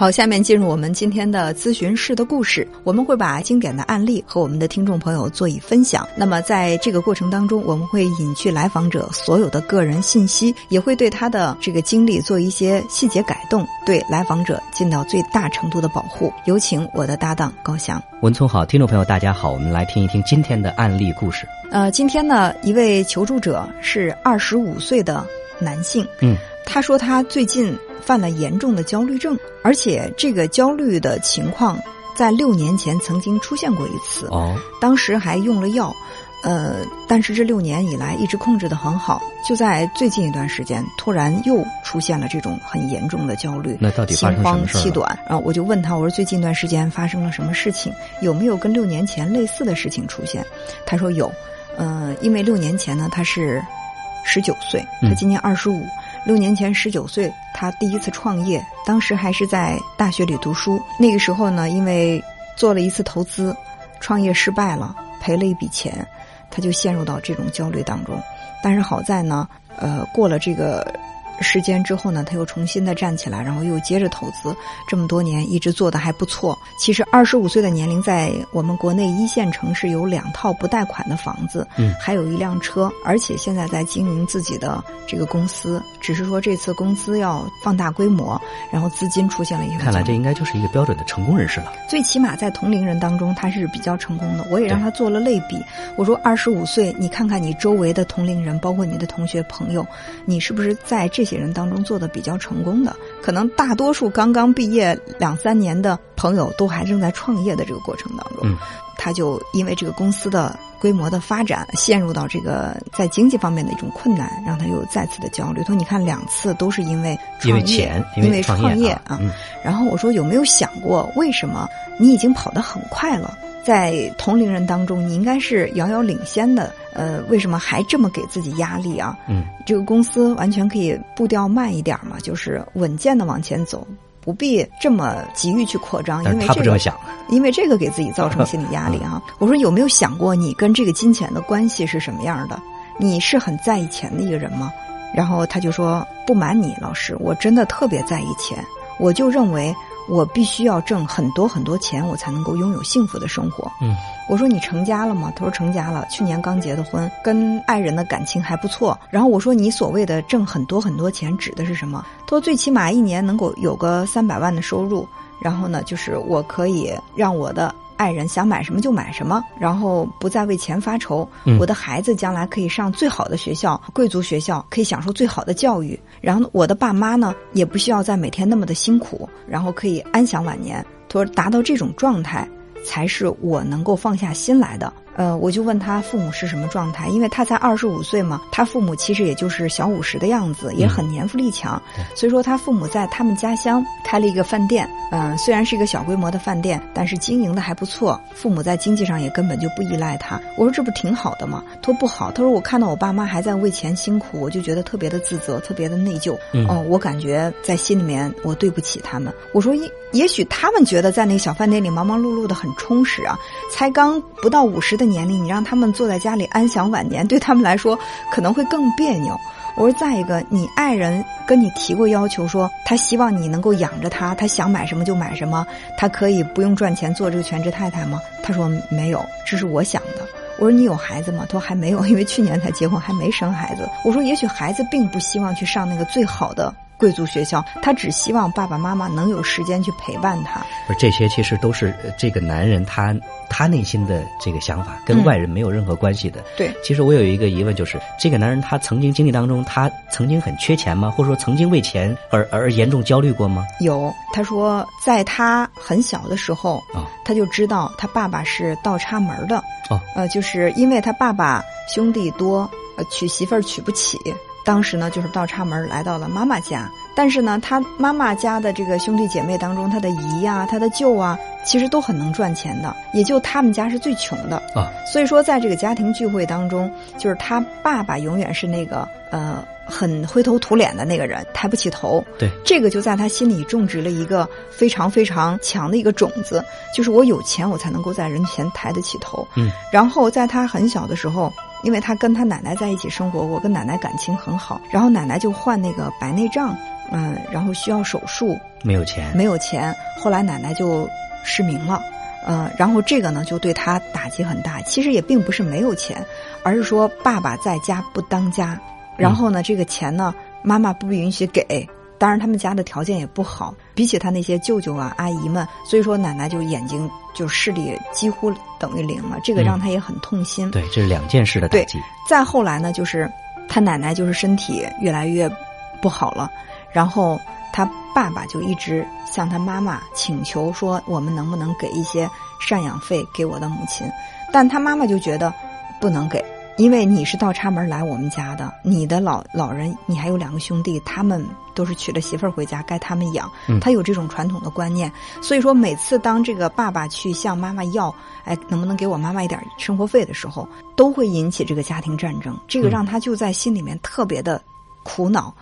好，下面进入我们今天的咨询室的故事，我们会把经典的案例和我们的听众朋友做以分享。那么在这个过程当中，我们会隐去来访者所有的个人信息，也会对他的这个经历做一些细节改动，对来访者尽到最大程度的保护。有请我的搭档高翔。文聪好，听众朋友大家好，我们来听一听今天的案例故事。呃，今天呢，一位求助者是二十五岁的男性，嗯，他说他最近。犯了严重的焦虑症，而且这个焦虑的情况在六年前曾经出现过一次。哦，当时还用了药，呃，但是这六年以来一直控制的很好。就在最近一段时间，突然又出现了这种很严重的焦虑，那到底发生什么事心慌气短。然后我就问他，我说最近一段时间发生了什么事情？有没有跟六年前类似的事情出现？他说有，呃，因为六年前呢他是十九岁，他今年二十五。六年前，十九岁，他第一次创业，当时还是在大学里读书。那个时候呢，因为做了一次投资，创业失败了，赔了一笔钱，他就陷入到这种焦虑当中。但是好在呢，呃，过了这个。时间之后呢，他又重新的站起来，然后又接着投资，这么多年一直做的还不错。其实二十五岁的年龄，在我们国内一线城市有两套不贷款的房子，嗯，还有一辆车，而且现在在经营自己的这个公司。只是说这次公司要放大规模，然后资金出现了一个。看来这应该就是一个标准的成功人士了。最起码在同龄人当中，他是比较成功的。我也让他做了类比，我说二十五岁，你看看你周围的同龄人，包括你的同学朋友，你是不是在这些人当中做的比较成功的？可能大多数刚刚毕业两三年的朋友，都还正在创业的这个过程当中。嗯，他就因为这个公司的。规模的发展陷入到这个在经济方面的一种困难，让他又再次的焦虑。他说：“你看，两次都是因为因为钱，因为创业啊。”然后我说：“有没有想过，为什么你已经跑得很快了，在同龄人当中你应该是遥遥领先的？呃，为什么还这么给自己压力啊？嗯，这个公司完全可以步调慢一点嘛，就是稳健的往前走。”不必这么急于去扩张，因为他不这么想，因为这个给自己造成心理压力啊。我说有没有想过你跟这个金钱的关系是什么样的？你是很在意钱的一个人吗？然后他就说：“不瞒你，老师，我真的特别在意钱，我就认为。”我必须要挣很多很多钱，我才能够拥有幸福的生活。嗯，我说你成家了吗？他说成家了，去年刚结的婚，跟爱人的感情还不错。然后我说你所谓的挣很多很多钱指的是什么？他说最起码一年能够有个三百万的收入，然后呢，就是我可以让我的。爱人想买什么就买什么，然后不再为钱发愁。我的孩子将来可以上最好的学校，贵族学校，可以享受最好的教育。然后我的爸妈呢，也不需要再每天那么的辛苦，然后可以安享晚年。他说，达到这种状态，才是我能够放下心来的。呃，我就问他父母是什么状态，因为他才二十五岁嘛，他父母其实也就是小五十的样子，也很年富力强。所以说他父母在他们家乡开了一个饭店，嗯，虽然是一个小规模的饭店，但是经营的还不错。父母在经济上也根本就不依赖他。我说这不挺好的吗？他说不好，他说我看到我爸妈还在为钱辛苦，我就觉得特别的自责，特别的内疚。哦，我感觉在心里面我对不起他们。我说也也许他们觉得在那个小饭店里忙忙碌碌的很充实啊，才刚不到五十。的年龄，你让他们坐在家里安享晚年，对他们来说可能会更别扭。我说，再一个，你爱人跟你提过要求，说他希望你能够养着他，他想买什么就买什么，他可以不用赚钱做这个全职太太吗？他说没有，这是我想的。我说你有孩子吗？他说还没有，因为去年才结婚，还没生孩子。我说也许孩子并不希望去上那个最好的。贵族学校，他只希望爸爸妈妈能有时间去陪伴他。这些其实都是这个男人他他内心的这个想法，跟外人没有任何关系的。对，其实我有一个疑问，就是这个男人他曾经经历当中，他曾经很缺钱吗？或者说曾经为钱而而严重焦虑过吗？有，他说在他很小的时候啊，他就知道他爸爸是倒插门的。哦，呃，就是因为他爸爸兄弟多，呃，娶媳妇儿娶不起。当时呢，就是倒插门来到了妈妈家，但是呢，他妈妈家的这个兄弟姐妹当中，他的姨呀、他的舅啊，其实都很能赚钱的，也就他们家是最穷的啊。所以说，在这个家庭聚会当中，就是他爸爸永远是那个呃很灰头土脸的那个人，抬不起头。对，这个就在他心里种植了一个非常非常强的一个种子，就是我有钱，我才能够在人前抬得起头。嗯，然后在他很小的时候。因为他跟他奶奶在一起生活我，跟奶奶感情很好。然后奶奶就患那个白内障，嗯，然后需要手术，没有钱，没有钱。后来奶奶就失明了，呃，然后这个呢就对他打击很大。其实也并不是没有钱，而是说爸爸在家不当家，然后呢这个钱呢妈妈不允许给。当然他们家的条件也不好，比起他那些舅舅啊阿姨们，所以说奶奶就眼睛就视力几乎等于零了，这个让他也很痛心。对，这是两件事的打击。再后来呢，就是他奶奶就是身体越来越不好了，然后他爸爸就一直向他妈妈请求说，我们能不能给一些赡养费给我的母亲？但他妈妈就觉得不能给。因为你是倒插门来我们家的，你的老老人，你还有两个兄弟，他们都是娶了媳妇儿回家，该他们养。他有这种传统的观念，所以说每次当这个爸爸去向妈妈要，哎，能不能给我妈妈一点生活费的时候，都会引起这个家庭战争。这个让他就在心里面特别的苦恼，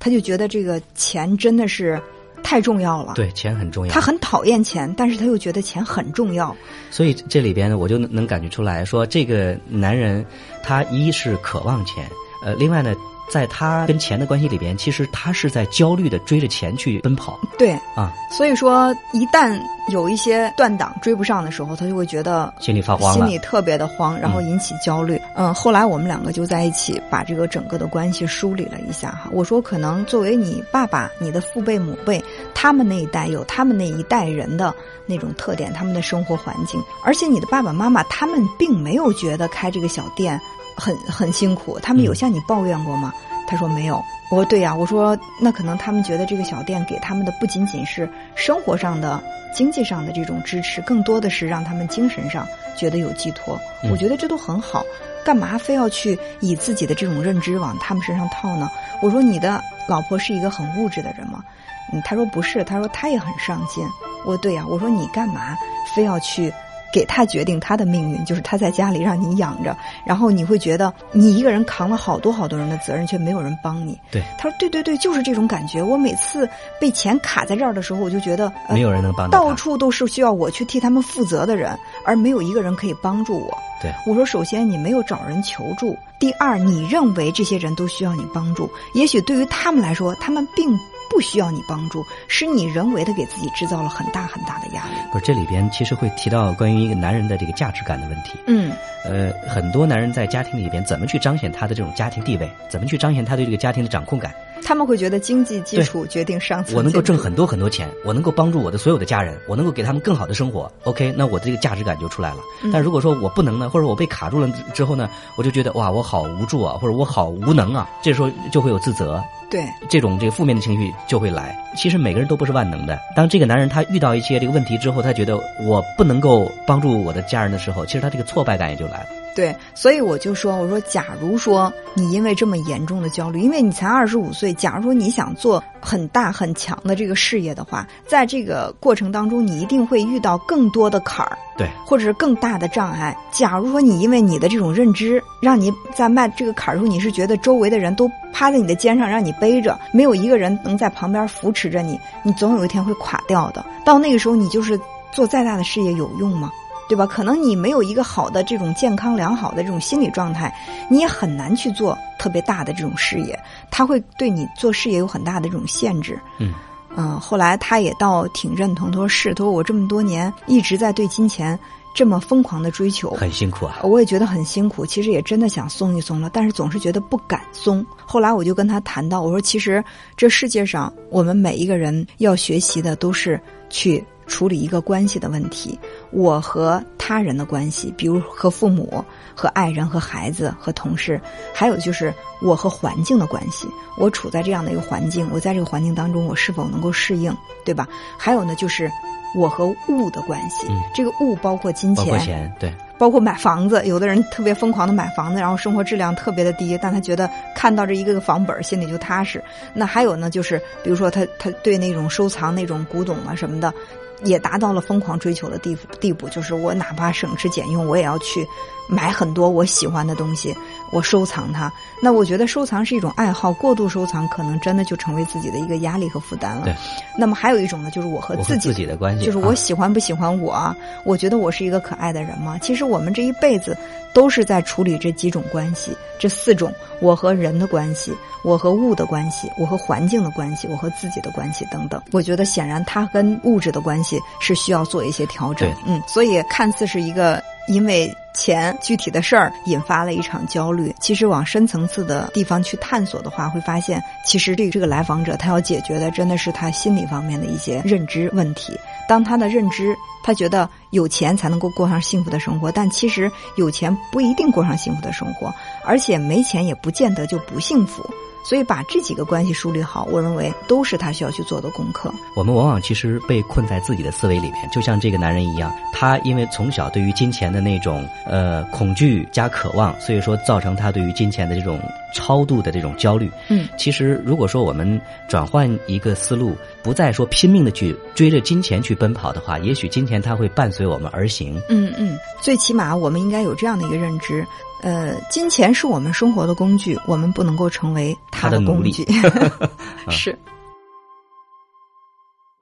他就觉得这个钱真的是。太重要了，对，钱很重要。他很讨厌钱，但是他又觉得钱很重要。所以这里边呢，我就能感觉出来说，这个男人他一是渴望钱，呃，另外呢。在他跟钱的关系里边，其实他是在焦虑的追着钱去奔跑。对啊，所以说一旦有一些断档追不上的时候，他就会觉得心里发慌，心里特别的慌，然后引起焦虑。嗯，后来我们两个就在一起把这个整个的关系梳理了一下哈。我说，可能作为你爸爸、你的父辈、母辈，他们那一代有他们那一代人的那种特点，他们的生活环境，而且你的爸爸妈妈他们并没有觉得开这个小店。很很辛苦，他们有向你抱怨过吗？他说没有。我说对呀，我说那可能他们觉得这个小店给他们的不仅仅是生活上的、经济上的这种支持，更多的是让他们精神上觉得有寄托。我觉得这都很好，干嘛非要去以自己的这种认知往他们身上套呢？我说你的老婆是一个很物质的人吗？嗯，他说不是，他说他也很上进。我说对呀，我说你干嘛非要去？给他决定他的命运，就是他在家里让你养着，然后你会觉得你一个人扛了好多好多人的责任，却没有人帮你。对，他说：“对对对，就是这种感觉。我每次被钱卡在这儿的时候，我就觉得没有人能帮，到处都是需要我去替他们负责的人，而没有一个人可以帮助我。”对，我说：“首先你没有找人求助，第二你认为这些人都需要你帮助，也许对于他们来说，他们并。”不需要你帮助，是你人为的给自己制造了很大很大的压力。不是，这里边其实会提到关于一个男人的这个价值感的问题。嗯，呃，很多男人在家庭里边怎么去彰显他的这种家庭地位，怎么去彰显他对这个家庭的掌控感？他们会觉得经济基础决定上层。我能够挣很多很多钱，我能够帮助我的所有的家人，我能够给他们更好的生活。OK，那我的这个价值感就出来了。但如果说我不能呢，或者我被卡住了之后呢，我就觉得哇，我好无助啊，或者我好无能啊，这时候就会有自责。对，这种这个负面的情绪就会来。其实每个人都不是万能的。当这个男人他遇到一些这个问题之后，他觉得我不能够帮助我的家人的时候，其实他这个挫败感也就来了。对，所以我就说，我说，假如说你因为这么严重的焦虑，因为你才二十五岁，假如说你想做很大很强的这个事业的话，在这个过程当中，你一定会遇到更多的坎儿，对，或者是更大的障碍。假如说你因为你的这种认知，让你在迈这个坎儿的时候，你是觉得周围的人都趴在你的肩上让你背着，没有一个人能在旁边扶持着你，你总有一天会垮掉的。到那个时候，你就是做再大的事业有用吗？对吧？可能你没有一个好的这种健康良好的这种心理状态，你也很难去做特别大的这种事业，他会对你做事业有很大的这种限制。嗯，嗯，后来他也倒挺认同，他说是，他说我这么多年一直在对金钱这么疯狂的追求，很辛苦啊。我也觉得很辛苦，其实也真的想松一松了，但是总是觉得不敢松。后来我就跟他谈到，我说其实这世界上我们每一个人要学习的都是去。处理一个关系的问题，我和他人的关系，比如和父母、和爱人、和孩子、和同事，还有就是我和环境的关系。我处在这样的一个环境，我在这个环境当中，我是否能够适应，对吧？还有呢，就是我和物的关系。这个物包括金钱，包括钱，对，包括买房子。有的人特别疯狂的买房子，然后生活质量特别的低，但他觉得看到这一个个房本心里就踏实。那还有呢，就是比如说他他对那种收藏那种古董啊什么的。也达到了疯狂追求的地地步，就是我哪怕省吃俭用，我也要去买很多我喜欢的东西。我收藏它。那我觉得收藏是一种爱好，过度收藏可能真的就成为自己的一个压力和负担了。对。那么还有一种呢，就是我和自己自己的关系，就是我喜欢不喜欢我，我觉得我是一个可爱的人吗？其实我们这一辈子都是在处理这几种关系，这四种：我和人的关系，我和物的关系，我和环境的关系，我和自己的关系等等。我觉得显然它跟物质的关系是需要做一些调整。嗯，所以看似是一个。因为钱具体的事儿引发了一场焦虑，其实往深层次的地方去探索的话，会发现其实这这个来访者他要解决的真的是他心理方面的一些认知问题。当他的认知，他觉得有钱才能够过上幸福的生活，但其实有钱不一定过上幸福的生活，而且没钱也不见得就不幸福。所以把这几个关系梳理好，我认为都是他需要去做的功课。我们往往其实被困在自己的思维里面，就像这个男人一样，他因为从小对于金钱的那种呃恐惧加渴望，所以说造成他对于金钱的这种超度的这种焦虑。嗯，其实如果说我们转换一个思路，不再说拼命的去追着金钱去奔跑的话，也许金钱它会伴随我们而行。嗯嗯，最起码我们应该有这样的一个认知。呃，金钱是我们生活的工具，我们不能够成为他的工具。是。